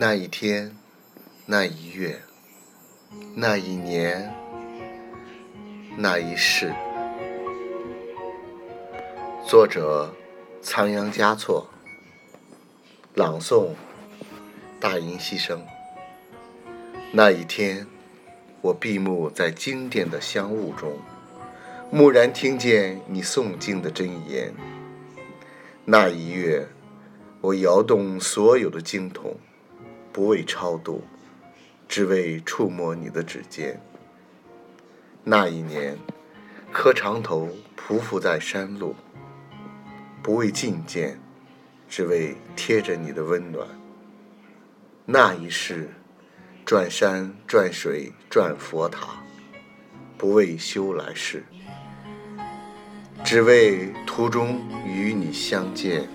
那一天，那一月，那一年，那一世。作者：仓央嘉措。朗诵：大音希声。那一天，我闭目在经典的香雾中，蓦然听见你诵经的真言。那一月，我摇动所有的经筒。不为超度，只为触摸你的指尖。那一年，磕长头匍匐在山路，不为觐见，只为贴着你的温暖。那一世，转山转水转佛塔，不为修来世，只为途中与你相见。